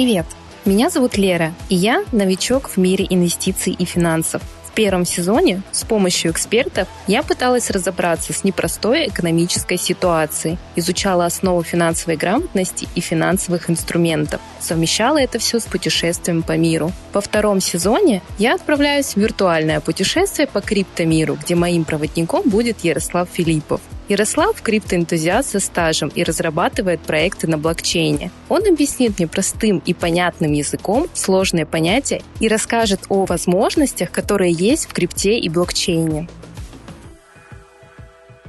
привет! Меня зовут Лера, и я новичок в мире инвестиций и финансов. В первом сезоне с помощью экспертов я пыталась разобраться с непростой экономической ситуацией, изучала основу финансовой грамотности и финансовых инструментов, совмещала это все с путешествием по миру. Во втором сезоне я отправляюсь в виртуальное путешествие по криптомиру, где моим проводником будет Ярослав Филиппов. Ярослав – криптоэнтузиаст со стажем и разрабатывает проекты на блокчейне. Он объяснит мне простым и понятным языком сложные понятия и расскажет о возможностях, которые есть в крипте и блокчейне.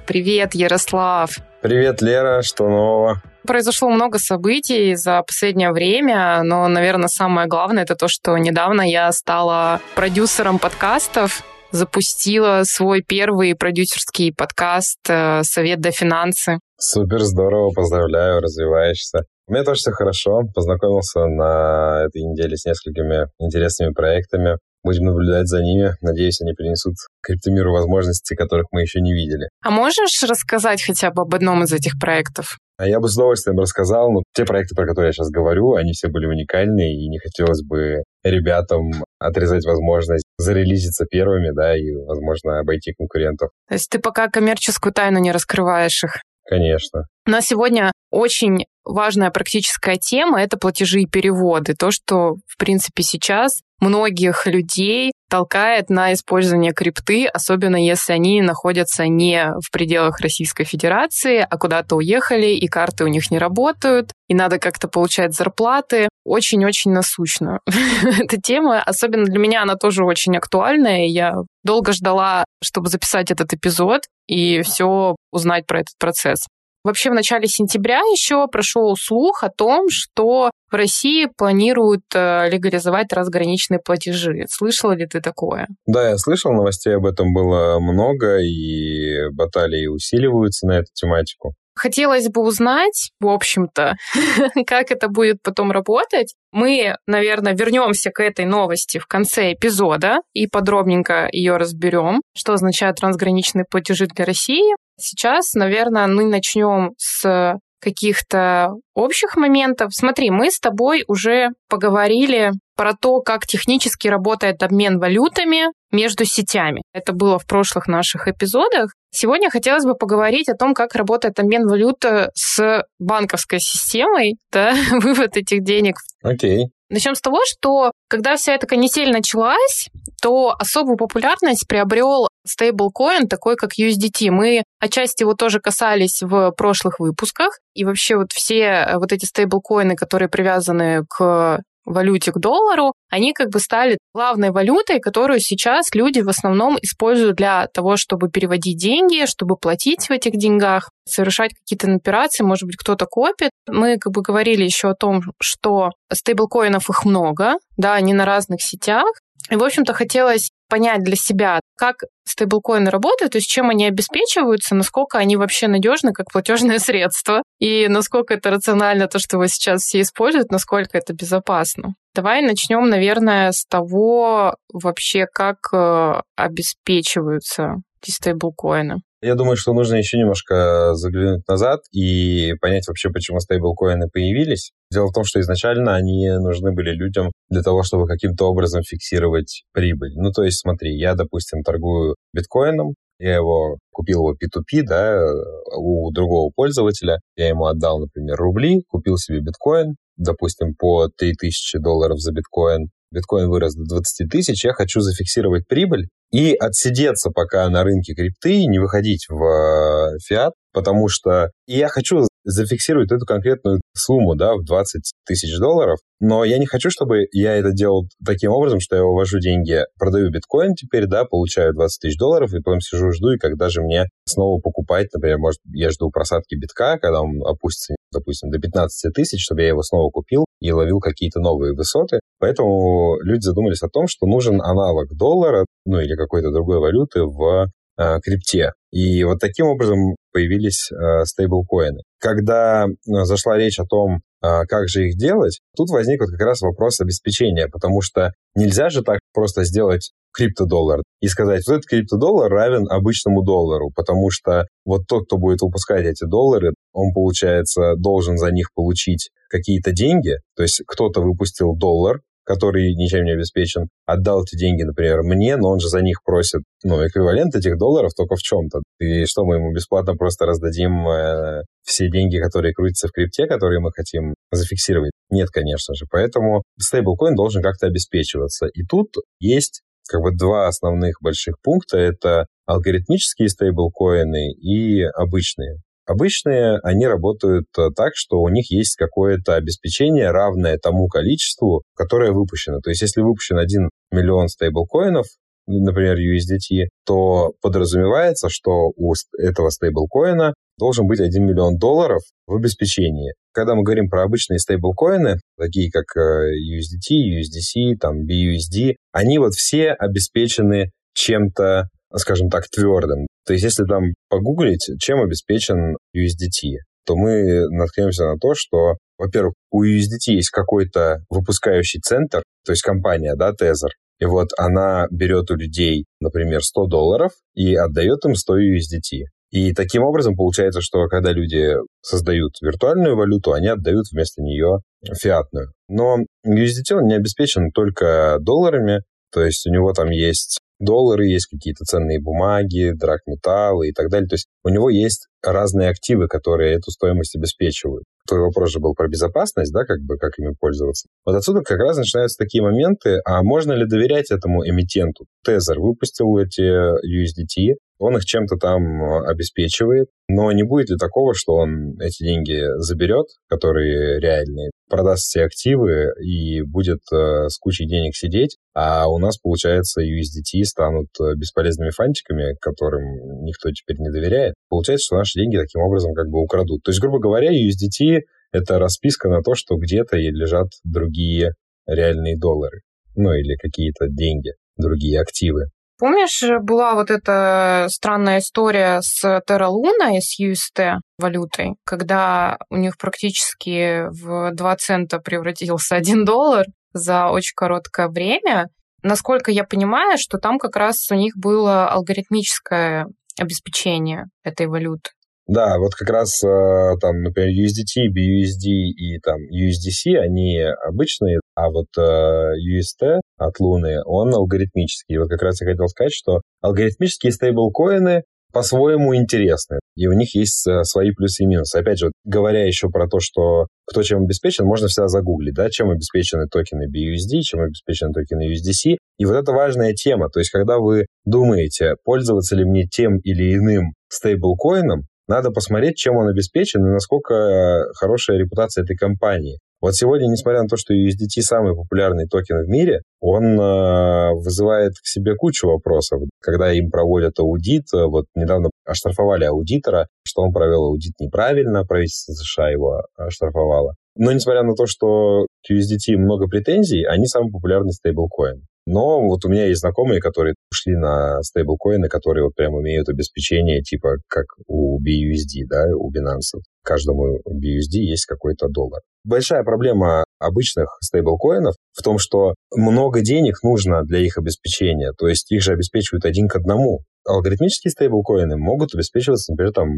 Привет, Ярослав! Привет, Лера, что нового? Произошло много событий за последнее время, но, наверное, самое главное это то, что недавно я стала продюсером подкастов запустила свой первый продюсерский подкаст э, «Совет до финансы». Супер, здорово, поздравляю, развиваешься. У меня тоже все хорошо. Познакомился на этой неделе с несколькими интересными проектами. Будем наблюдать за ними. Надеюсь, они принесут криптомиру возможности, которых мы еще не видели. А можешь рассказать хотя бы об одном из этих проектов? А я бы с удовольствием рассказал, но те проекты, про которые я сейчас говорю, они все были уникальные, и не хотелось бы ребятам отрезать возможность зарелизиться первыми, да, и, возможно, обойти конкурентов. То есть ты пока коммерческую тайну не раскрываешь их? Конечно. У нас сегодня очень важная практическая тема — это платежи и переводы. То, что, в принципе, сейчас многих людей толкает на использование крипты, особенно если они находятся не в пределах Российской Федерации, а куда-то уехали, и карты у них не работают, и надо как-то получать зарплаты. Очень-очень насущно. Эта тема, особенно для меня, она тоже очень актуальная. Я долго ждала, чтобы записать этот эпизод и все узнать про этот процесс. Вообще в начале сентября еще прошел слух о том, что в России планируют э, легализовать трансграничные платежи. Слышала ли ты такое? Да, я слышал, новостей об этом было много, и баталии усиливаются на эту тематику. Хотелось бы узнать, в общем-то, как это будет потом работать. Мы, наверное, вернемся к этой новости в конце эпизода и подробненько ее разберем, что означают трансграничные платежи для России. Сейчас, наверное, мы начнем с каких-то общих моментов. Смотри, мы с тобой уже поговорили про то, как технически работает обмен валютами между сетями. Это было в прошлых наших эпизодах. Сегодня хотелось бы поговорить о том, как работает обмен валюты с банковской системой, да, вывод этих денег. Окей. Okay. Начнем с того, что когда вся эта канитель началась, то особую популярность приобрел стейблкоин, такой как USDT. Мы отчасти его тоже касались в прошлых выпусках. И вообще вот все вот эти стейблкоины, которые привязаны к валюте к доллару, они как бы стали главной валютой, которую сейчас люди в основном используют для того, чтобы переводить деньги, чтобы платить в этих деньгах, совершать какие-то операции, может быть, кто-то копит. Мы как бы говорили еще о том, что стейблкоинов их много, да, они на разных сетях, и, в общем-то, хотелось понять для себя, как стейблкоины работают, то есть чем они обеспечиваются, насколько они вообще надежны как платежное средство, и насколько это рационально то, что его сейчас все используют, насколько это безопасно. Давай начнем, наверное, с того вообще, как э, обеспечиваются эти стейблкоины. Я думаю, что нужно еще немножко заглянуть назад и понять вообще, почему стейблкоины появились. Дело в том, что изначально они нужны были людям для того, чтобы каким-то образом фиксировать прибыль. Ну, то есть, смотри, я, допустим, торгую биткоином, я его купил его P2P, да, у другого пользователя, я ему отдал, например, рубли, купил себе биткоин, допустим, по 3000 долларов за биткоин, биткоин вырос до 20 тысяч, я хочу зафиксировать прибыль и отсидеться пока на рынке крипты, не выходить в э, фиат, потому что я хочу зафиксировать эту конкретную сумму, да, в 20 тысяч долларов, но я не хочу, чтобы я это делал таким образом, что я увожу деньги, продаю биткоин теперь, да, получаю 20 тысяч долларов, и потом сижу, жду, и когда же мне снова покупать, например, может, я жду просадки битка, когда он опустится, допустим, до 15 тысяч, чтобы я его снова купил и ловил какие-то новые высоты. Поэтому люди задумались о том, что нужен аналог доллара, ну или какой-то другой валюты в крипте. И вот таким образом появились э, стейблкоины. Когда э, зашла речь о том, э, как же их делать, тут возник вот как раз вопрос обеспечения, потому что нельзя же так просто сделать криптодоллар и сказать, вот этот криптодоллар равен обычному доллару, потому что вот тот, кто будет выпускать эти доллары, он, получается, должен за них получить какие-то деньги. То есть кто-то выпустил доллар, который ничем не обеспечен, отдал эти деньги, например, мне, но он же за них просит, ну, эквивалент этих долларов только в чем-то. И что, мы ему бесплатно просто раздадим э, все деньги, которые крутятся в крипте, которые мы хотим зафиксировать? Нет, конечно же. Поэтому стейблкоин должен как-то обеспечиваться. И тут есть как бы два основных больших пункта. Это алгоритмические стейблкоины и обычные. Обычные, они работают э, так, что у них есть какое-то обеспечение, равное тому количеству, которое выпущено. То есть, если выпущен 1 миллион стейблкоинов, например, USDT, то подразумевается, что у этого стейблкоина должен быть 1 миллион долларов в обеспечении. Когда мы говорим про обычные стейблкоины, такие как э, USDT, USDC, там BUSD, они вот все обеспечены чем-то скажем так, твердым. То есть если там погуглить, чем обеспечен USDT, то мы наткнемся на то, что, во-первых, у USDT есть какой-то выпускающий центр, то есть компания, да, Tether, и вот она берет у людей, например, 100 долларов и отдает им 100 USDT. И таким образом получается, что когда люди создают виртуальную валюту, они отдают вместо нее фиатную. Но USDT он не обеспечен только долларами, то есть у него там есть доллары, есть какие-то ценные бумаги, драгметаллы и так далее. То есть у него есть разные активы, которые эту стоимость обеспечивают. Твой вопрос же был про безопасность, да, как бы, как ими пользоваться. Вот отсюда как раз начинаются такие моменты, а можно ли доверять этому эмитенту? Тезер выпустил эти USDT, он их чем-то там э, обеспечивает, но не будет ли такого, что он эти деньги заберет, которые реальные, продаст все активы и будет э, с кучей денег сидеть, а у нас, получается, USDT станут э, бесполезными фантиками, которым никто теперь не доверяет. Получается, что наши деньги таким образом как бы украдут. То есть, грубо говоря, USDT — это расписка на то, что где-то лежат другие реальные доллары, ну или какие-то деньги, другие активы. Помнишь, была вот эта странная история с Terra Luna и с UST валютой, когда у них практически в 2 цента превратился 1 доллар за очень короткое время. Насколько я понимаю, что там как раз у них было алгоритмическое обеспечение этой валюты. Да, вот как раз э, там, например, USDT, BUSD и там USDC, они обычные, а вот э, UST от Луны, он алгоритмический. Вот как раз я хотел сказать, что алгоритмические стейблкоины по-своему интересны, и у них есть э, свои плюсы и минусы. Опять же, говоря еще про то, что кто чем обеспечен, можно всегда загуглить, да, чем обеспечены токены BUSD, чем обеспечены токены USDC. И вот это важная тема. То есть, когда вы думаете, пользоваться ли мне тем или иным стейблкоином, надо посмотреть, чем он обеспечен и насколько э, хорошая репутация этой компании. Вот сегодня, несмотря на то, что USDT самый популярный токен в мире, он э, вызывает к себе кучу вопросов. Когда им проводят аудит, э, вот недавно оштрафовали аудитора, что он провел аудит неправильно, правительство США его оштрафовало. Но несмотря на то, что к USDT много претензий, они самый популярный стейблкоин. Но вот у меня есть знакомые, которые ушли на стейблкоины, которые вот прям имеют обеспечение типа как у BUSD, да, у Binance. Каждому BUSD есть какой-то доллар. Большая проблема обычных стейблкоинов в том, что много денег нужно для их обеспечения. То есть их же обеспечивают один к одному. Алгоритмические стейблкоины могут обеспечиваться, например, там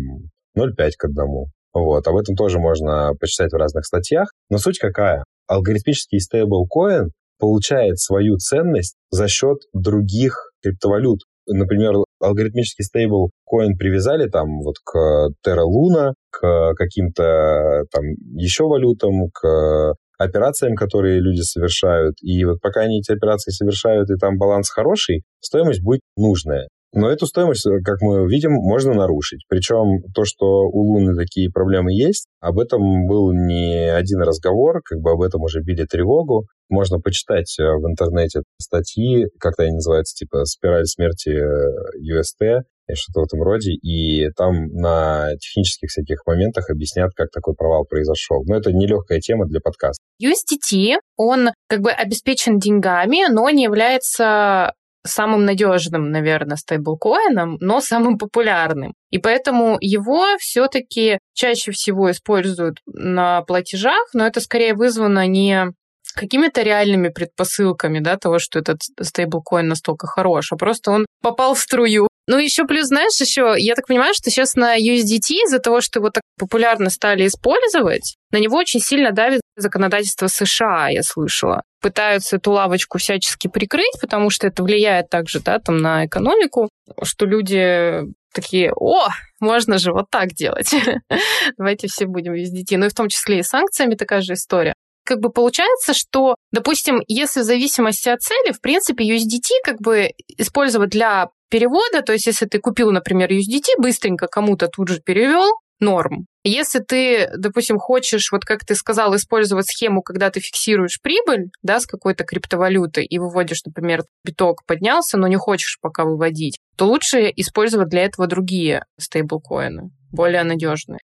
0,5 к одному. Вот, об этом тоже можно почитать в разных статьях. Но суть какая? Алгоритмический стейблкоин получает свою ценность за счет других криптовалют. Например, алгоритмический стейбл коин привязали там вот к Terra Luna, к каким-то там еще валютам, к операциям, которые люди совершают. И вот пока они эти операции совершают, и там баланс хороший, стоимость будет нужная. Но эту стоимость, э, как мы видим, можно нарушить. Причем то, что у Луны такие проблемы есть, об этом был не один разговор, как бы об этом уже били тревогу. Можно почитать э, в интернете статьи, как-то они называются, типа «Спираль смерти UST», э, и что-то в этом роде, и там на технических всяких моментах объяснят, как такой провал произошел. Но это нелегкая тема для подкаста. USDT, он как бы обеспечен деньгами, но не является самым надежным, наверное, стейблкоином, но самым популярным. И поэтому его все-таки чаще всего используют на платежах, но это скорее вызвано не какими-то реальными предпосылками, да, того, что этот стейблкоин настолько хорош, а просто он попал в струю. Ну, еще плюс, знаешь, еще, я так понимаю, что сейчас на USDT из-за того, что его так популярно стали использовать, на него очень сильно давит законодательство США, я слышала. Пытаются эту лавочку всячески прикрыть, потому что это влияет также, да, там, на экономику, что люди такие, о, можно же вот так делать. Давайте все будем USDT. Ну и в том числе и санкциями такая же история как бы получается, что, допустим, если в зависимости от цели, в принципе, USDT как бы использовать для перевода, то есть если ты купил, например, USDT, быстренько кому-то тут же перевел, норм. Если ты, допустим, хочешь, вот как ты сказал, использовать схему, когда ты фиксируешь прибыль, да, с какой-то криптовалюты и выводишь, например, биток поднялся, но не хочешь пока выводить, то лучше использовать для этого другие стейблкоины, более надежные.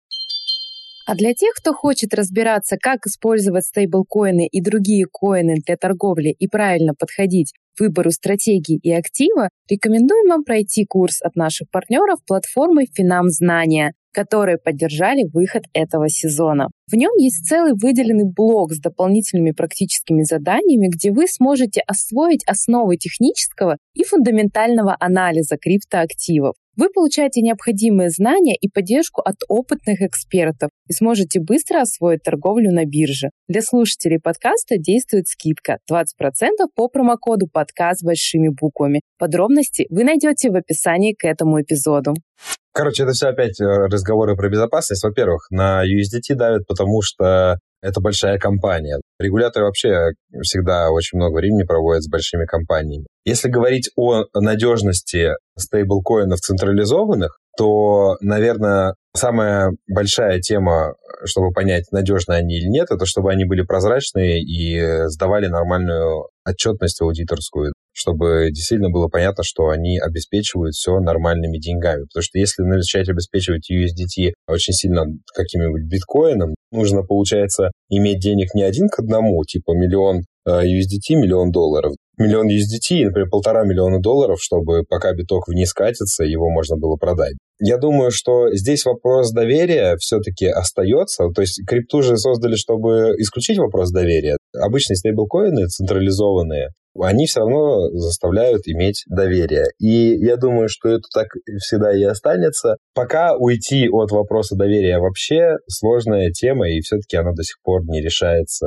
А для тех, кто хочет разбираться, как использовать стейблкоины и другие коины для торговли и правильно подходить к выбору стратегии и актива, рекомендуем вам пройти курс от наших партнеров платформы Финам Знания, которые поддержали выход этого сезона. В нем есть целый выделенный блок с дополнительными практическими заданиями, где вы сможете освоить основы технического и фундаментального анализа криптоактивов. Вы получаете необходимые знания и поддержку от опытных экспертов и сможете быстро освоить торговлю на бирже. Для слушателей подкаста действует скидка 20% по промокоду подкаст большими буквами. Подробности вы найдете в описании к этому эпизоду. Короче, это все опять э, разговоры про безопасность. Во-первых, на USDT давят, потому что это большая компания. Регуляторы вообще всегда очень много времени проводят с большими компаниями. Если говорить о надежности стейблкоинов централизованных, то, наверное, самая большая тема, чтобы понять, надежны они или нет, это чтобы они были прозрачные и сдавали нормальную отчетность аудиторскую, чтобы действительно было понятно, что они обеспечивают все нормальными деньгами. Потому что если начать обеспечивать USDT очень сильно каким-нибудь биткоином, нужно, получается, иметь денег не один к одному, типа миллион э, USDT, миллион долларов, миллион USDT, например, полтора миллиона долларов, чтобы пока биток вниз катится, его можно было продать. Я думаю, что здесь вопрос доверия все-таки остается. То есть крипту же создали, чтобы исключить вопрос доверия. Обычные стейблкоины централизованные, они все равно заставляют иметь доверие. И я думаю, что это так всегда и останется. Пока уйти от вопроса доверия вообще сложная тема, и все-таки она до сих пор не решается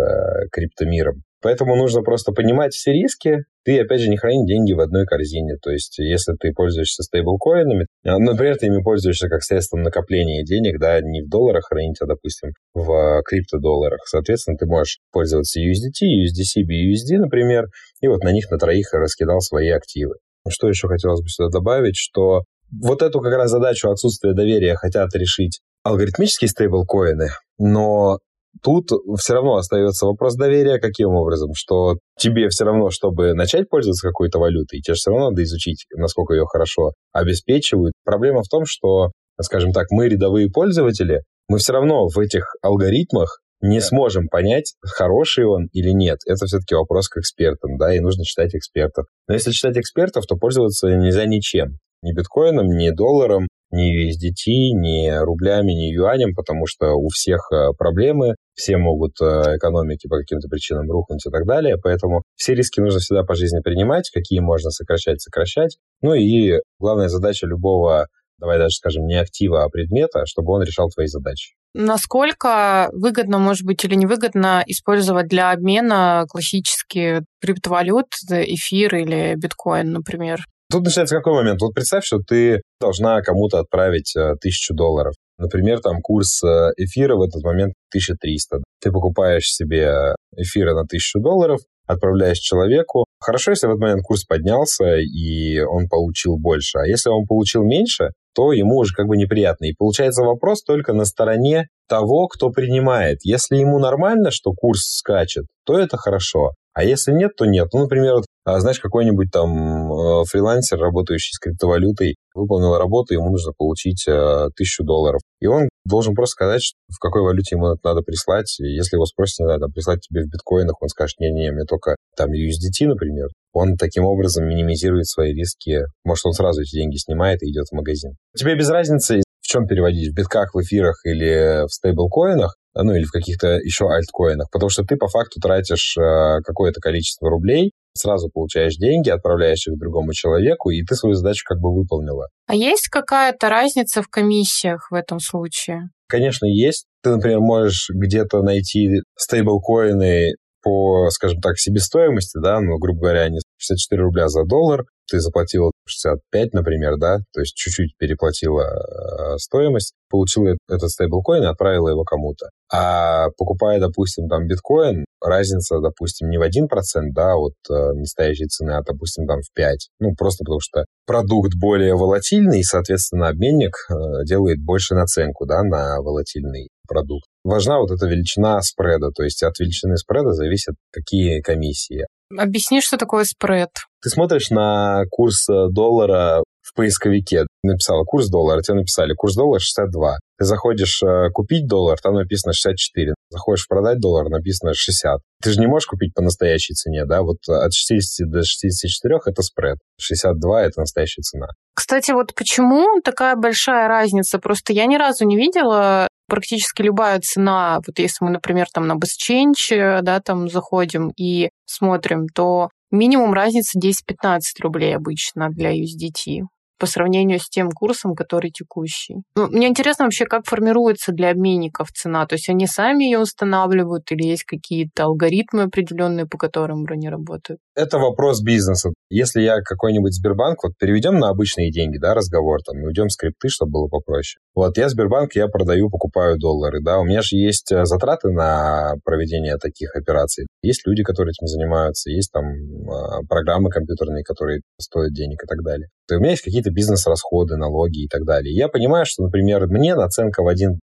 криптомиром. Поэтому нужно просто понимать все риски. Ты, опять же, не храни деньги в одной корзине. То есть, если ты пользуешься стейблкоинами, а, например, ты ими пользуешься как средством накопления денег, да, не в долларах хранить, а, допустим, в криптодолларах. Соответственно, ты можешь пользоваться USDT, USDC, BUSD, например, и вот на них на троих раскидал свои активы. Что еще хотелось бы сюда добавить, что вот эту как раз задачу отсутствия доверия хотят решить алгоритмические стейблкоины, но тут все равно остается вопрос доверия каким образом, что тебе все равно, чтобы начать пользоваться какой-то валютой, тебе все равно надо изучить, насколько ее хорошо обеспечивают. Проблема в том, что, скажем так, мы рядовые пользователи, мы все равно в этих алгоритмах не да. сможем понять, хороший он или нет. Это все-таки вопрос к экспертам, да, и нужно читать экспертов. Но если читать экспертов, то пользоваться нельзя ничем. Ни биткоином, ни долларом, ни USDT, ни рублями, ни юанем, потому что у всех э, проблемы, все могут э, экономики по каким-то причинам рухнуть и так далее, поэтому все риски нужно всегда по жизни принимать, какие можно сокращать, сокращать. Ну и главная задача любого, давай даже скажем, не актива, а предмета, чтобы он решал твои задачи. Насколько выгодно, может быть, или невыгодно использовать для обмена классические криптовалют, эфир или биткоин, например? Тут начинается какой момент? Вот представь, что ты должна кому-то отправить э, тысячу долларов. Например, там курс э, эфира в этот момент 1300. Ты покупаешь себе эфира на 1000 долларов, отправляешь человеку. Хорошо, если в этот момент курс поднялся, и он получил больше. А если он получил меньше, то ему уже как бы неприятно. И получается вопрос только на стороне того, кто принимает. Если ему нормально, что курс скачет, то это хорошо. А если нет, то нет. Ну, например, вот, а, знаешь, какой-нибудь там э, фрилансер, работающий с криптовалютой, выполнил работу, ему нужно получить э, тысячу долларов. И он должен просто сказать, в какой валюте ему это надо прислать. Если его спросят, надо прислать тебе в биткоинах, он скажет, не-не, мне только там USDT, например. Он таким образом минимизирует свои риски. Может, он сразу эти деньги снимает и идет в магазин. Тебе без разницы, в чем переводить, в битках, в эфирах или в стейблкоинах, ну или в каких-то еще альткоинах, потому что ты по факту тратишь э, какое-то количество рублей, сразу получаешь деньги, отправляешь их другому человеку, и ты свою задачу как бы выполнила. А есть какая-то разница в комиссиях в этом случае? Конечно, есть. Ты, например, можешь где-то найти стейблкоины по, скажем так, себестоимости, да, ну, грубо говоря, они 64 рубля за доллар, ты заплатила 65, например, да, то есть чуть-чуть переплатила э, стоимость, получила этот стейблкоин и отправила его кому-то. А покупая, допустим, там биткоин, разница, допустим, не в 1%, да, от э, настоящей цены, а, допустим, там в 5. Ну, просто потому что продукт более волатильный, и, соответственно, обменник э, делает больше наценку, да, на волатильный продукт. Важна вот эта величина спреда, то есть от величины спреда зависят какие комиссии. Объясни, что такое спред. Ты смотришь на курс э, доллара в поисковике, написала курс доллара, тебе написали курс доллара 62. Ты заходишь э, купить доллар, там написано 64. Заходишь продать доллар, написано 60. Ты же не можешь купить по настоящей цене, да? Вот от 60 до 64 это спред, 62 это настоящая цена. Кстати, вот почему такая большая разница? Просто я ни разу не видела практически любая цена, вот если мы, например, там на BestChange, э, да, там заходим и смотрим, то минимум разница 10-15 рублей обычно для USDT по сравнению с тем курсом, который текущий. Ну, мне интересно вообще, как формируется для обменников цена. То есть они сами ее устанавливают или есть какие-то алгоритмы определенные, по которым они работают? Это вопрос бизнеса. Если я какой-нибудь Сбербанк, вот переведем на обычные деньги, да, разговор, там, уйдем скрипты, чтобы было попроще. Вот я Сбербанк, я продаю, покупаю доллары, да, у меня же есть э, затраты на проведение таких операций. Есть люди, которые этим занимаются, есть там а, программы компьютерные, которые стоят денег и так далее. У меня есть какие-то бизнес-расходы, налоги и так далее. Я понимаю, что, например, мне наценка в 1%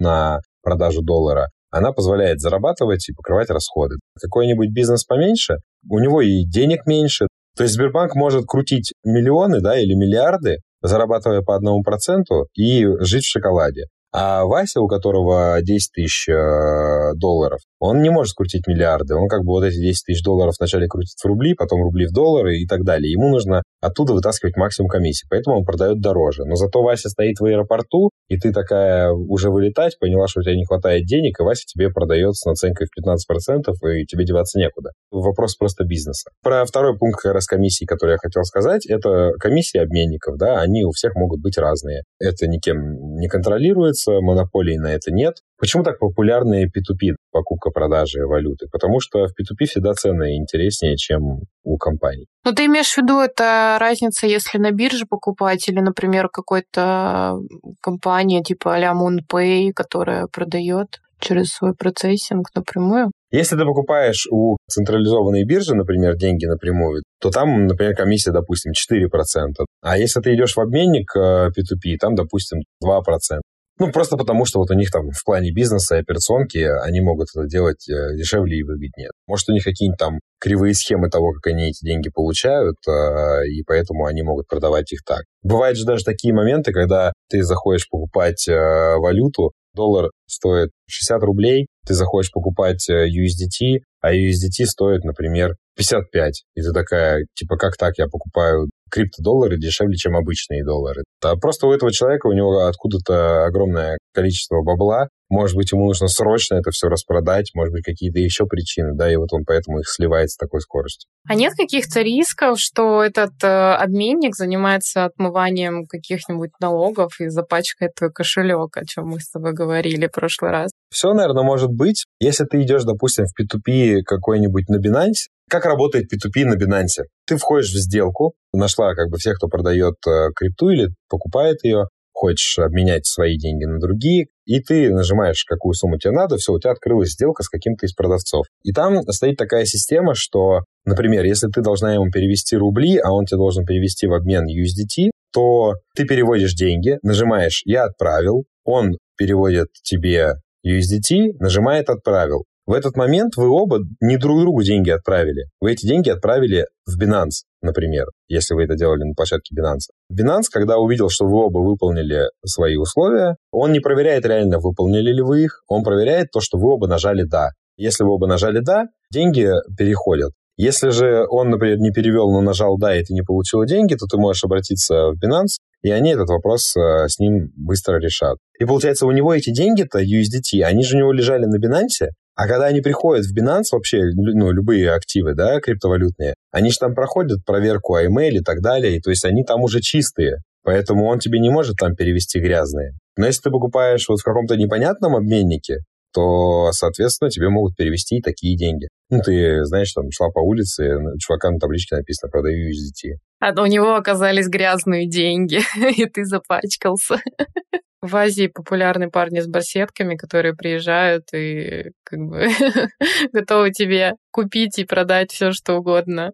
на продажу доллара, она позволяет зарабатывать и покрывать расходы. Какой-нибудь бизнес поменьше, у него и денег меньше. То есть Сбербанк может крутить миллионы да, или миллиарды, зарабатывая по одному проценту и жить в шоколаде. А Вася, у которого 10 тысяч э, долларов, он не может крутить миллиарды. Он как бы вот эти 10 тысяч долларов вначале крутит в рубли, потом рубли в доллары и так далее. Ему нужно оттуда вытаскивать максимум комиссии, поэтому он продает дороже. Но зато Вася стоит в аэропорту, и ты такая уже вылетать, поняла, что у тебя не хватает денег, и Вася тебе продает с наценкой в 15%, и тебе деваться некуда. Вопрос просто бизнеса. Про второй пункт как раз комиссии, который я хотел сказать, это комиссии обменников, да, они у всех могут быть разные. Это никем не контролируется, монополии на это нет. Почему так популярны P2P, покупка-продажи валюты? Потому что в P2P всегда цены интереснее, чем у компаний. Ну, ты имеешь в виду, это разница, если на бирже покупать или, например, какой-то компания типа а-ля MoonPay, которая продает через свой процессинг напрямую? Если ты покупаешь у централизованной биржи, например, деньги напрямую, то там, например, комиссия, допустим, 4%. А если ты идешь в обменник P2P, э, там, допустим, 2%. Ну, просто потому, что вот у них там в плане бизнеса и операционки они могут это делать э, дешевле и выгоднее. Может, у них какие-нибудь там кривые схемы того, как они эти деньги получают, э, и поэтому они могут продавать их так. Бывают же даже такие моменты, когда ты заходишь покупать э, валюту, доллар стоит 60 рублей, ты заходишь покупать USDT, а USDT стоит, например, 55. И ты такая, типа, как так, я покупаю криптодоллары дешевле, чем обычные доллары. А просто у этого человека, у него откуда-то огромное количество бабла, может быть, ему нужно срочно это все распродать, может быть, какие-то еще причины, да, и вот он поэтому их сливает с такой скоростью. А нет каких-то рисков, что этот э, обменник занимается отмыванием каких-нибудь налогов и запачкает твой кошелек, о чем мы с тобой говорили в прошлый раз? Все, наверное, может быть. Если ты идешь, допустим, в P2P какой-нибудь на Binance, как работает P2P на Binance? Ты входишь в сделку, нашла как бы всех, кто продает э, крипту или покупает ее, хочешь обменять свои деньги на другие, и ты нажимаешь, какую сумму тебе надо, все, у тебя открылась сделка с каким-то из продавцов. И там стоит такая система, что, например, если ты должна ему перевести рубли, а он тебе должен перевести в обмен USDT, то ты переводишь деньги, нажимаешь «Я отправил», он переводит тебе USDT, нажимает «Отправил». В этот момент вы оба не друг другу деньги отправили. Вы эти деньги отправили в Binance, например, если вы это делали на площадке Binance. Binance, когда увидел, что вы оба выполнили свои условия, он не проверяет реально, выполнили ли вы их, он проверяет то, что вы оба нажали «да». Если вы оба нажали «да», деньги переходят. Если же он, например, не перевел, но нажал «да», и ты не получила деньги, то ты можешь обратиться в Binance и они этот вопрос э, с ним быстро решат. И получается, у него эти деньги-то, USDT, они же у него лежали на Binance, а когда они приходят в Binance вообще, ну, любые активы, да, криптовалютные, они же там проходят проверку email и так далее, и то есть они там уже чистые. Поэтому он тебе не может там перевести грязные. Но если ты покупаешь вот в каком-то непонятном обменнике, то, соответственно, тебе могут перевести и такие деньги. Ну, ты, знаешь, там шла по улице, чувака на табличке написано «продаю USDT». А у него оказались грязные деньги, и ты запачкался. В Азии популярны парни с барсетками, которые приезжают и как бы готовы тебе купить и продать все, что угодно.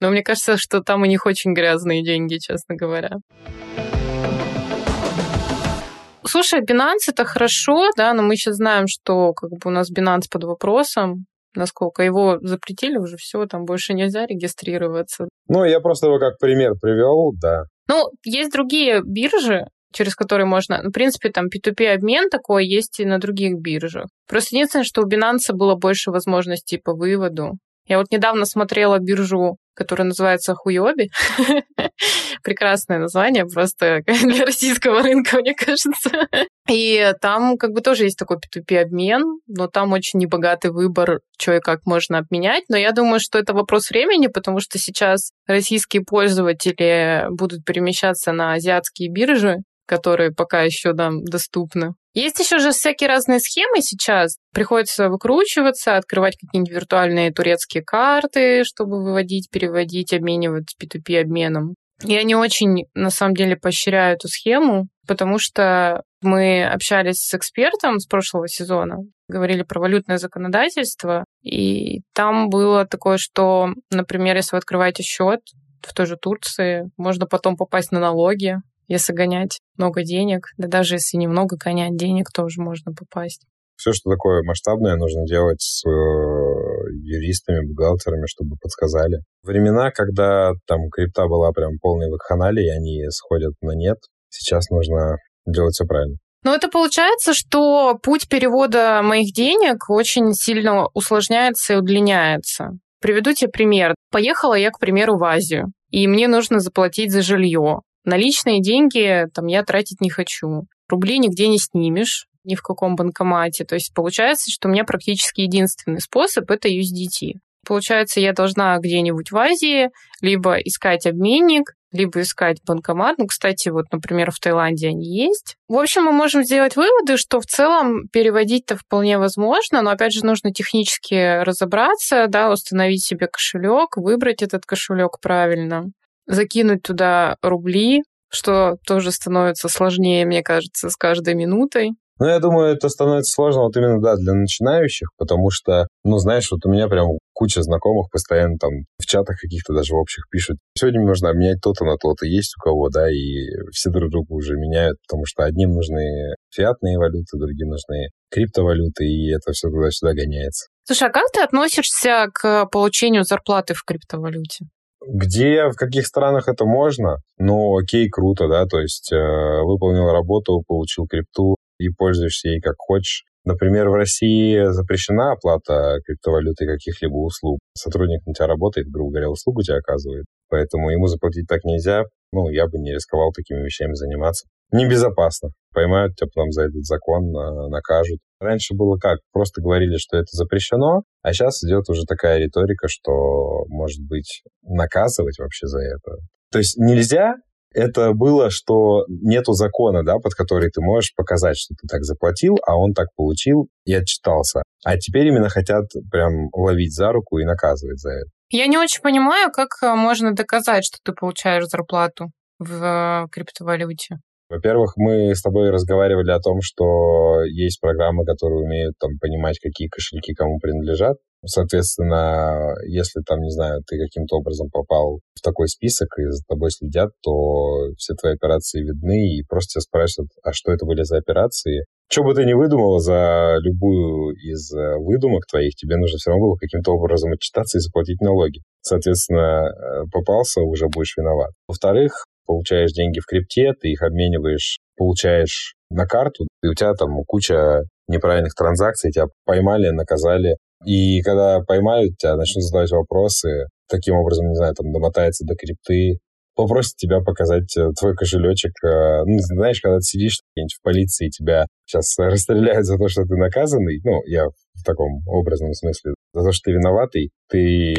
Но мне кажется, что там у них очень грязные деньги, честно говоря. Слушай, Binance это хорошо, да, но мы сейчас знаем, что как бы у нас Binance под вопросом, насколько его запретили уже все, там больше нельзя регистрироваться. Ну, я просто его как пример привел, да. Ну, есть другие биржи, через которые можно... Ну, в принципе, там P2P-обмен такой есть и на других биржах. Просто единственное, что у Binance было больше возможностей по выводу. Я вот недавно смотрела биржу, которая называется Хуйоби. Прекрасное название просто для российского рынка, мне кажется. И там как бы тоже есть такой P2P-обмен, но там очень небогатый выбор, что и как можно обменять. Но я думаю, что это вопрос времени, потому что сейчас российские пользователи будут перемещаться на азиатские биржи, которые пока еще нам доступны. Есть еще же всякие разные схемы сейчас. Приходится выкручиваться, открывать какие-нибудь виртуальные турецкие карты, чтобы выводить, переводить, обменивать P2P обменом. Я не очень, на самом деле, поощряю эту схему, потому что мы общались с экспертом с прошлого сезона, говорили про валютное законодательство, и там было такое, что, например, если вы открываете счет в той же Турции, можно потом попасть на налоги, если гонять много денег, да даже если немного гонять денег, тоже можно попасть. Все, что такое масштабное, нужно делать с э, юристами, бухгалтерами, чтобы подсказали. Времена, когда там крипта была прям полной вакханалией, и они сходят на нет, сейчас нужно делать все правильно. Но это получается, что путь перевода моих денег очень сильно усложняется и удлиняется. Приведу тебе пример. Поехала я, к примеру, в Азию, и мне нужно заплатить за жилье. Наличные деньги там я тратить не хочу. Рубли нигде не снимешь, ни в каком банкомате. То есть получается, что у меня практически единственный способ — это USDT. Получается, я должна где-нибудь в Азии либо искать обменник, либо искать банкомат. Ну, кстати, вот, например, в Таиланде они есть. В общем, мы можем сделать выводы, что в целом переводить-то вполне возможно, но опять же нужно технически разобраться, да, установить себе кошелек, выбрать этот кошелек правильно закинуть туда рубли, что тоже становится сложнее, мне кажется, с каждой минутой. Ну, я думаю, это становится сложно вот именно, да, для начинающих, потому что, ну, знаешь, вот у меня прям куча знакомых постоянно там в чатах каких-то даже в общих пишут. Сегодня нужно обменять то-то на то-то. Есть у кого, да, и все друг друга уже меняют, потому что одним нужны фиатные валюты, другим нужны криптовалюты, и это все туда-сюда гоняется. Слушай, а как ты относишься к получению зарплаты в криптовалюте? Где, в каких странах это можно, ну, окей, круто, да, то есть э, выполнил работу, получил крипту и пользуешься ей как хочешь. Например, в России запрещена оплата криптовалюты каких-либо услуг. Сотрудник на тебя работает, грубо говоря, услугу тебе оказывает, поэтому ему заплатить так нельзя. Ну, я бы не рисковал такими вещами заниматься. Небезопасно. Поймают тебя потом за этот закон, накажут. Раньше было как? Просто говорили, что это запрещено, а сейчас идет уже такая риторика, что, может быть, наказывать вообще за это. То есть нельзя это было, что нету закона, да, под который ты можешь показать, что ты так заплатил, а он так получил и отчитался. А теперь именно хотят прям ловить за руку и наказывать за это. Я не очень понимаю, как э, можно доказать, что ты получаешь зарплату в э, криптовалюте. Во-первых, мы с тобой разговаривали о том, что есть программы, которые умеют там понимать, какие кошельки кому принадлежат. Соответственно, если там, не знаю, ты каким-то образом попал в такой список и за тобой следят, то все твои операции видны и просто тебя спрашивают, а что это были за операции. Что бы ты ни выдумала за любую из э, выдумок твоих, тебе нужно все равно было каким-то образом отчитаться и заплатить налоги. Соответственно, э, попался, уже будешь виноват. Во-вторых, получаешь деньги в крипте, ты их обмениваешь, получаешь на карту, и у тебя там куча неправильных транзакций, тебя поймали, наказали. И когда поймают тебя, начнут задавать вопросы, таким образом, не знаю, там домотается до крипты, попросит тебя показать э, твой кошелечек. Э, ну, знаешь, когда ты сидишь где-нибудь в полиции, тебя сейчас расстреляют за то, что ты наказанный, ну, я в таком образном смысле, за то, что ты виноватый, ты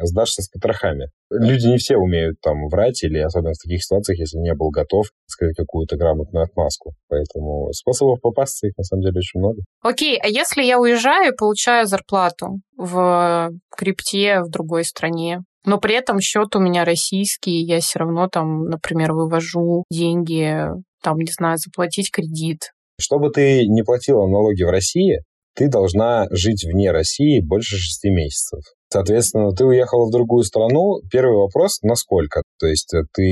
сдашься с потрохами. Люди не все умеют там врать, или особенно в таких ситуациях, если не был готов сказать какую-то грамотную отмазку. Поэтому способов попасться их на самом деле очень много. Окей, а если я уезжаю и получаю зарплату в крипте в другой стране, но при этом счет у меня российский, я все равно там, например, вывожу деньги, там, не знаю, заплатить кредит. Чтобы ты не платила налоги в России, ты должна жить вне России больше шести месяцев. Соответственно, ты уехала в другую страну. Первый вопрос, насколько? То есть э, ты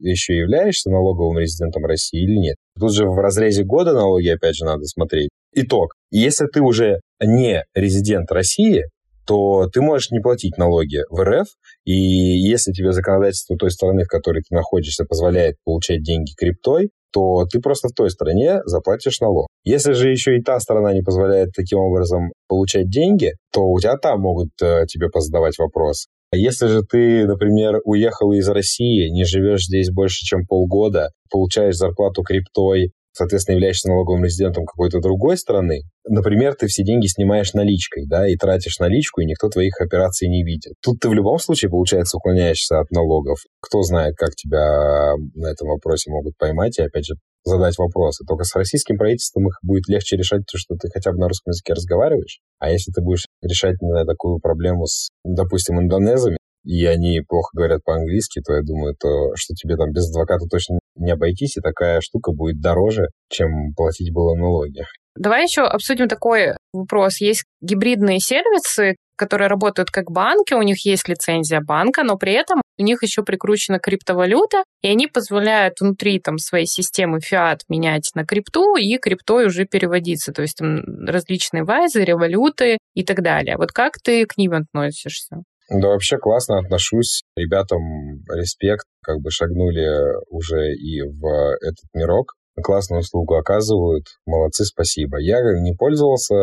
еще являешься налоговым резидентом России или нет? Тут же в разрезе года налоги, опять же, надо смотреть. Итог. Если ты уже не резидент России, то ты можешь не платить налоги в РФ, и если тебе законодательство той страны, в которой ты находишься, позволяет получать деньги криптой, то ты просто в той стране заплатишь налог. Если же еще и та страна не позволяет таким образом получать деньги, то у тебя там могут э, тебе позадавать вопрос. А если же ты, например, уехал из России, не живешь здесь больше, чем полгода, получаешь зарплату криптой, соответственно, являешься налоговым резидентом какой-то другой страны, например, ты все деньги снимаешь наличкой, да, и тратишь наличку, и никто твоих операций не видит. Тут ты в любом случае, получается, уклоняешься от налогов. Кто знает, как тебя на этом вопросе могут поймать, и, опять же, задать вопросы. Только с российским правительством их будет легче решать, то, что ты хотя бы на русском языке разговариваешь. А если ты будешь решать, знаю, такую проблему с, допустим, индонезами, и они плохо говорят по-английски, то я думаю, то, что тебе там без адвоката точно не обойтись, и такая штука будет дороже, чем платить было налоги. Давай еще обсудим такой вопрос. Есть гибридные сервисы, которые работают как банки, у них есть лицензия банка, но при этом у них еще прикручена криптовалюта, и они позволяют внутри там, своей системы фиат менять на крипту и криптой уже переводиться. То есть там различные вайзы, революты и так далее. Вот как ты к ним относишься? Да, вообще классно отношусь. Ребятам респект, как бы шагнули уже и в этот мирок. Классную услугу оказывают. Молодцы, спасибо. Я не пользовался,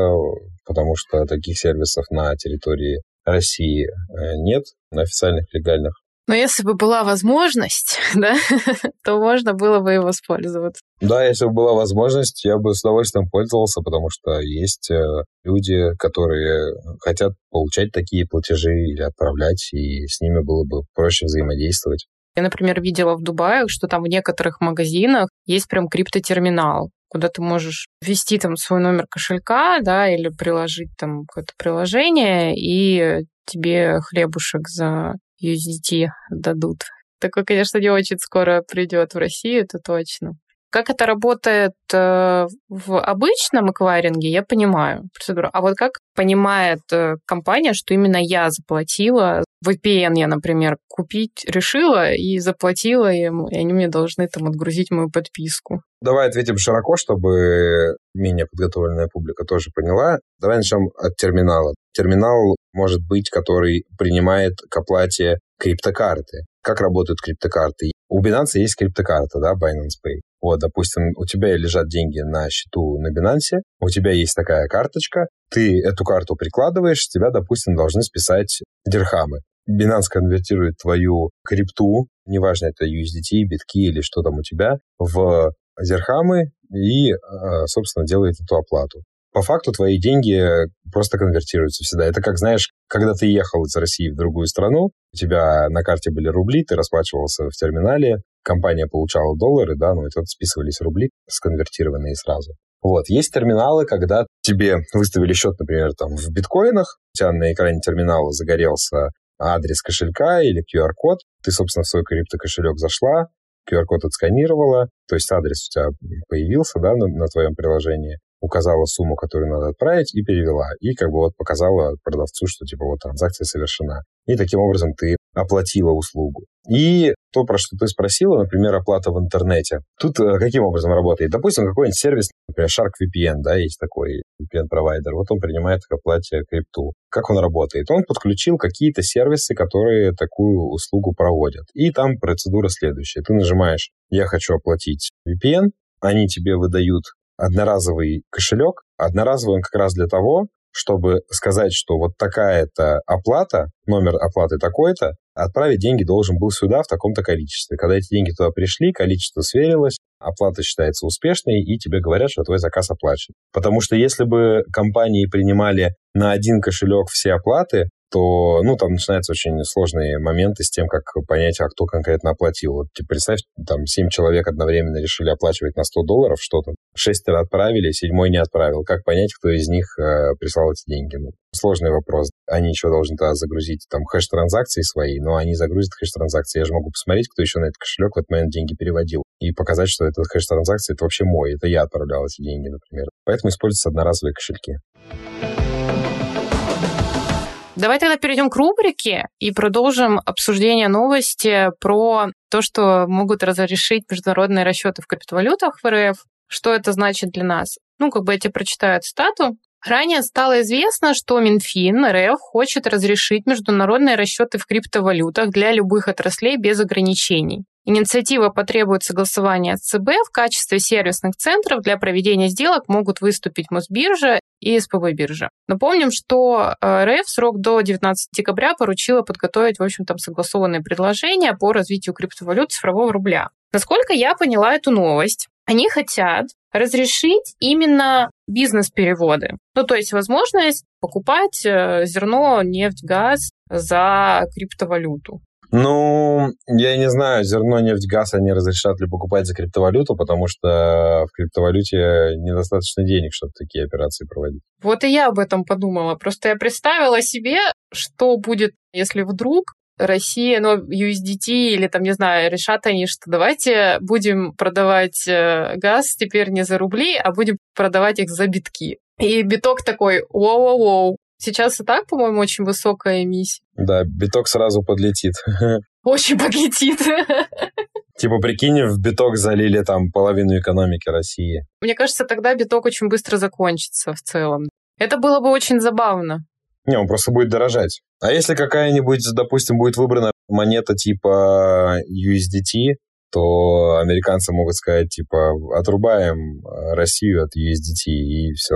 потому что таких сервисов на территории России э, нет, на официальных легальных. Но если бы была возможность, да, то можно было бы и воспользоваться. Да, если бы была возможность, я бы с удовольствием пользовался, потому что есть э, люди, которые хотят получать такие платежи или отправлять, и с ними было бы проще взаимодействовать. Я, например, видела в Дубае, что там в некоторых магазинах есть прям криптотерминал, куда ты можешь ввести там свой номер кошелька, да, или приложить там какое-то приложение, и тебе хлебушек за USDT дадут. Такой, конечно, не очень скоро придет в Россию, это точно. Как это работает э, в обычном эквайринге, я понимаю процедуру. А вот как понимает э, компания, что именно я заплатила? VPN я, например, купить решила и заплатила им, и они мне должны там отгрузить мою подписку. Давай ответим широко, чтобы менее подготовленная публика тоже поняла. Давай начнем от терминала. Терминал может быть, который принимает к оплате криптокарты. Как работают криптокарты? У Binance есть криптокарта, да, Binance Pay. Вот, допустим, у тебя лежат деньги на счету на Binance, у тебя есть такая карточка, ты эту карту прикладываешь, тебя, допустим, должны списать дирхамы. Binance конвертирует твою крипту, неважно, это USDT, битки или что там у тебя, в дирхамы и, а, собственно, делает эту оплату по факту твои деньги просто конвертируются всегда. Это как, знаешь, когда ты ехал из России в другую страну, у тебя на карте были рубли, ты расплачивался в терминале, компания получала доллары, да, ну, и тут списывались рубли, сконвертированные сразу. Вот, есть терминалы, когда тебе выставили счет, например, там в биткоинах, у тебя на экране терминала загорелся адрес кошелька или QR-код, ты, собственно, в свой криптокошелек зашла, QR-код отсканировала, то есть адрес у тебя появился, да, на, на твоем приложении, указала сумму, которую надо отправить, и перевела. И как бы вот показала продавцу, что типа вот транзакция совершена. И таким образом ты оплатила услугу. И то, про что ты спросила, например, оплата в интернете. Тут э, каким образом работает? Допустим, какой-нибудь сервис, например, Shark VPN, да, есть такой VPN-провайдер. Вот он принимает к оплате крипту. Как он работает? Он подключил какие-то сервисы, которые такую услугу проводят. И там процедура следующая. Ты нажимаешь «Я хочу оплатить VPN», они тебе выдают одноразовый кошелек. Одноразовый он как раз для того, чтобы сказать, что вот такая-то оплата, номер оплаты такой-то, отправить деньги должен был сюда в таком-то количестве. Когда эти деньги туда пришли, количество сверилось, оплата считается успешной, и тебе говорят, что твой заказ оплачен. Потому что если бы компании принимали на один кошелек все оплаты, то, ну, там начинаются очень сложные моменты с тем, как понять, а кто конкретно оплатил. Вот типа, представь, там, семь человек одновременно решили оплачивать на 100 долларов что-то, шестеро отправили, седьмой не отправил. Как понять, кто из них э, прислал эти деньги? Ну, сложный вопрос. Они еще должны тогда загрузить там хэш-транзакции свои, но они загрузят хэш-транзакции. Я же могу посмотреть, кто еще на этот кошелек в этот момент деньги переводил и показать, что этот хэш-транзакция это вообще мой, это я отправлял эти деньги, например. Поэтому используются одноразовые кошельки. Давай тогда перейдем к рубрике и продолжим обсуждение новости про то, что могут разрешить международные расчеты в криптовалютах в РФ. Что это значит для нас? Ну, как бы я тебе прочитаю цитату. Ранее стало известно, что Минфин РФ хочет разрешить международные расчеты в криптовалютах для любых отраслей без ограничений. Инициатива потребует согласования ЦБ. В качестве сервисных центров для проведения сделок могут выступить Мосбиржа и СПБ биржа. Напомним, что э, РФ срок до 19 декабря поручила подготовить, в общем, там согласованные предложения по развитию криптовалют цифрового рубля. Насколько я поняла эту новость, они хотят разрешить именно бизнес-переводы. Ну, то есть возможность покупать э, зерно, нефть, газ за криптовалюту. Ну, я не знаю, зерно, нефть, газ они разрешат ли покупать за криптовалюту, потому что в криптовалюте недостаточно денег, чтобы такие операции проводить. Вот и я об этом подумала. Просто я представила себе, что будет, если вдруг Россия, ну, USDT или там, не знаю, решат они, что давайте будем продавать э, газ теперь не за рубли, а будем продавать их за битки. И биток такой, воу-воу-воу, Сейчас и так, по-моему, очень высокая эмиссия. Да, биток сразу подлетит. Очень подлетит. Типа, прикинь, в биток залили там половину экономики России. Мне кажется, тогда биток очень быстро закончится в целом. Это было бы очень забавно. Не, он просто будет дорожать. А если какая-нибудь, допустим, будет выбрана монета типа USDT, то американцы могут сказать, типа, отрубаем Россию от USDT, и все.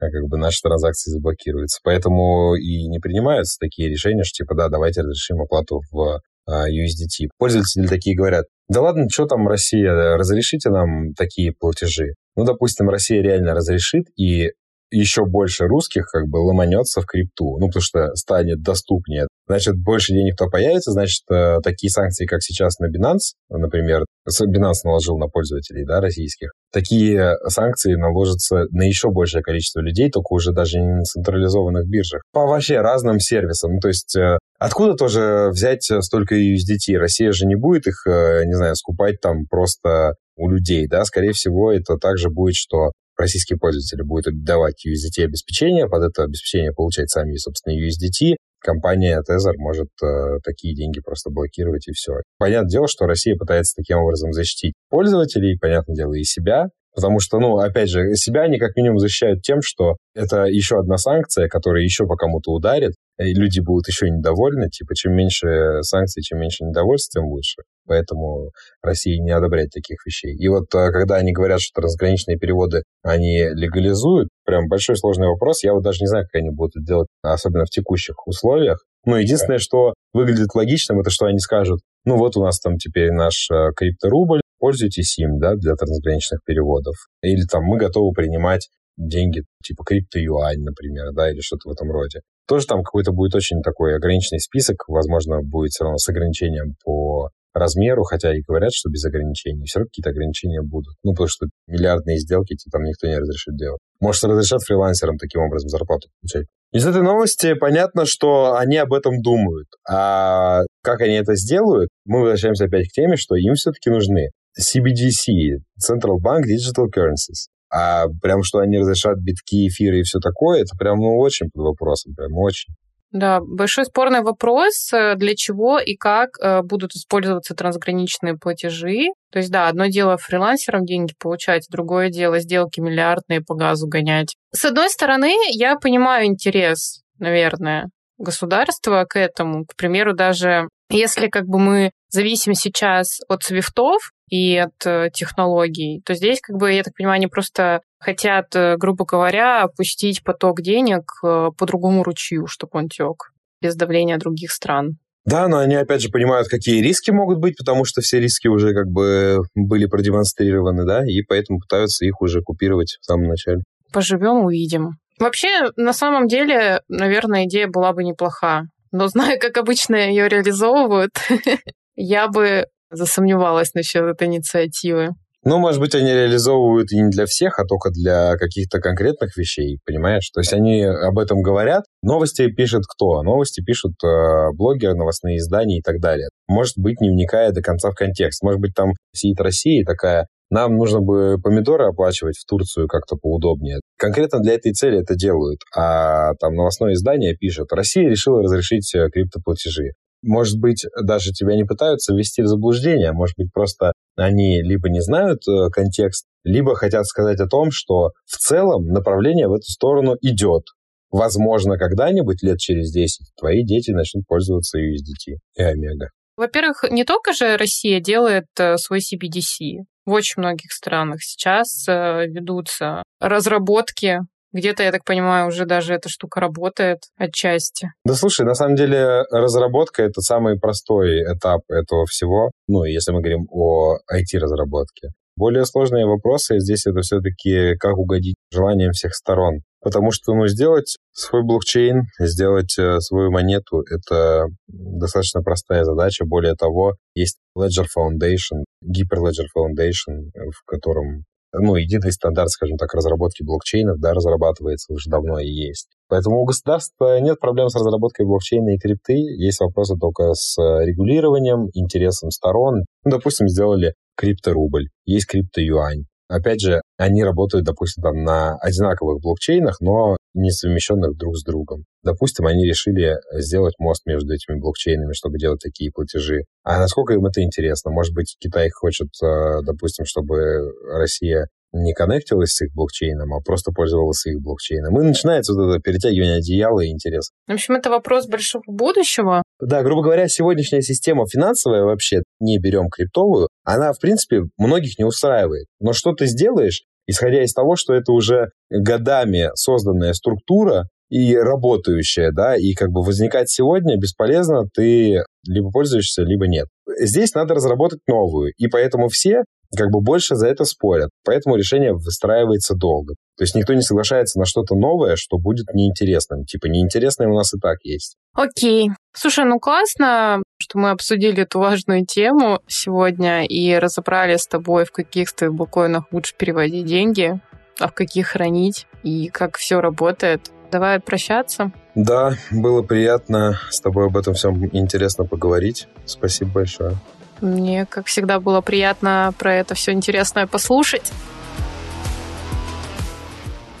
А как бы наши транзакции заблокируются. Поэтому и не принимаются такие решения, что типа, да, давайте разрешим оплату в а, USDT. Пользователи такие говорят, да ладно, что там Россия, разрешите нам такие платежи. Ну, допустим, Россия реально разрешит, и еще больше русских как бы ломанется в крипту, ну, потому что станет доступнее. Значит, больше денег то появится, значит, э, такие санкции, как сейчас на Binance, например, Binance наложил на пользователей, да, российских, такие санкции наложатся на еще большее количество людей, только уже даже не на централизованных биржах, по вообще разным сервисам. Ну, то есть э, откуда тоже взять столько USDT? Россия же не будет их, э, не знаю, скупать там просто у людей, да, скорее всего, это также будет, что российские пользователи будут давать USDT обеспечение, под это обеспечение получать сами, собственно, USDT, компания Tether может э, такие деньги просто блокировать и все. Понятное дело, что Россия пытается таким образом защитить пользователей, понятное дело, и себя, Потому что, ну, опять же, себя они как минимум защищают тем, что это еще одна санкция, которая еще по кому-то ударит, и люди будут еще недовольны. Типа, чем меньше санкций, чем меньше недовольств, тем лучше. Поэтому Россия не одобряет таких вещей. И вот э, когда они говорят, что трансграничные переводы они легализуют, прям большой сложный вопрос. Я вот даже не знаю, как они будут это делать, особенно в текущих условиях. Но единственное, что выглядит логичным, это что они скажут, ну вот у нас там теперь наш э, крипторубль, пользуйтесь им, да, для трансграничных переводов. Или там мы готовы принимать деньги типа крипто-юань, например, да, или что-то в этом роде. Тоже там какой-то будет очень такой ограниченный список, возможно, будет все равно с ограничением по размеру, хотя и говорят, что без ограничений, все равно какие-то ограничения будут. Ну, потому что миллиардные сделки тебе там никто не разрешит делать. Может, разрешат фрилансерам таким образом зарплату получать. Из этой новости понятно, что они об этом думают. А как они это сделают, мы возвращаемся опять к теме, что им все-таки нужны CBDC, Central Bank Digital Currencies. А прям что они разрешат битки, эфиры и все такое, это прям ну, очень под вопросом, прям очень. Да, большой спорный вопрос, э, для чего и как э, будут использоваться трансграничные платежи. То есть, да, одно дело фрилансерам деньги получать, другое дело сделки миллиардные по газу гонять. С одной стороны, я понимаю интерес, наверное, государства к этому. К примеру, даже если как бы мы зависим сейчас от свифтов и от э, технологий, то здесь, как бы, я так понимаю, они просто хотят, э, грубо говоря, опустить поток денег э, по другому ручью, чтобы он тек без давления других стран. Да, но они, опять же, понимают, какие риски могут быть, потому что все риски уже как бы были продемонстрированы, да, и поэтому пытаются их уже купировать в самом начале. Поживем, увидим. Вообще, на самом деле, наверное, идея была бы неплоха. Но зная, как обычно ее реализовывают, я бы засомневалась насчет этой инициативы. Ну, может быть, они реализовывают и не для всех, а только для каких-то конкретных вещей, понимаешь? То есть они об этом говорят. Новости пишет кто? Новости пишут э, блогеры, новостные издания и так далее. Может быть, не вникая до конца в контекст. Может быть, там сидит Россия такая, нам нужно бы помидоры оплачивать в Турцию как-то поудобнее. Конкретно для этой цели это делают. А там новостное издание пишет, Россия решила разрешить э, криптоплатежи может быть, даже тебя не пытаются ввести в заблуждение, может быть, просто они либо не знают э, контекст, либо хотят сказать о том, что в целом направление в эту сторону идет. Возможно, когда-нибудь, лет через 10, твои дети начнут пользоваться USDT и Омега. Во-первых, не только же Россия делает э, свой CBDC. В очень многих странах сейчас э, ведутся разработки где-то, я так понимаю, уже даже эта штука работает отчасти. Да слушай, на самом деле разработка — это самый простой этап этого всего, ну, если мы говорим о IT-разработке. Более сложные вопросы здесь это все-таки как угодить желаниям всех сторон. Потому что ну, сделать свой блокчейн, сделать э, свою монету — это достаточно простая задача. Более того, есть Ledger Foundation, Hyperledger Foundation, в котором ну, единый стандарт, скажем так, разработки блокчейнов, да, разрабатывается уже давно и есть. Поэтому у государства нет проблем с разработкой блокчейна и крипты, есть вопросы только с регулированием, интересом сторон. Ну, допустим, сделали крипторубль, есть криптоюань. Опять же, они работают, допустим, там, на одинаковых блокчейнах, но не совмещенных друг с другом. Допустим, они решили сделать мост между этими блокчейнами, чтобы делать такие платежи. А насколько им это интересно? Может быть, Китай хочет, э, допустим, чтобы Россия не коннектилась с их блокчейном, а просто пользовалась их блокчейном. И начинается вот это перетягивание одеяла и интерес. В общем, это вопрос большого будущего. Да, грубо говоря, сегодняшняя система финансовая вообще, не берем криптовую, она, в принципе, многих не устраивает. Но что ты сделаешь, исходя из того, что это уже годами созданная структура, и работающая, да, и как бы возникать сегодня бесполезно, ты либо пользуешься, либо нет. Здесь надо разработать новую, и поэтому все как бы больше за это спорят. Поэтому решение выстраивается долго. То есть никто не соглашается на что-то новое, что будет неинтересным. Типа неинтересное у нас и так есть. Окей. Слушай, ну классно, что мы обсудили эту важную тему сегодня и разобрали с тобой, в каких стейблкоинах лучше переводить деньги, а в каких хранить и как все работает. Давай прощаться. Да, было приятно с тобой об этом всем интересно поговорить. Спасибо большое. Мне, как всегда, было приятно про это все интересное послушать.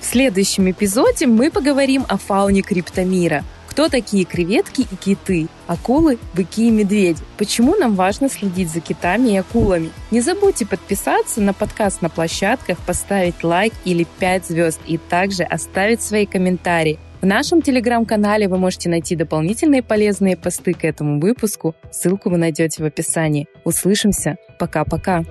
В следующем эпизоде мы поговорим о фауне криптомира. Кто такие креветки и киты? Акулы, быки и медведи? Почему нам важно следить за китами и акулами? Не забудьте подписаться на подкаст на площадках, поставить лайк или 5 звезд и также оставить свои комментарии. В нашем телеграм-канале вы можете найти дополнительные полезные посты к этому выпуску. Ссылку вы найдете в описании. Услышимся. Пока-пока.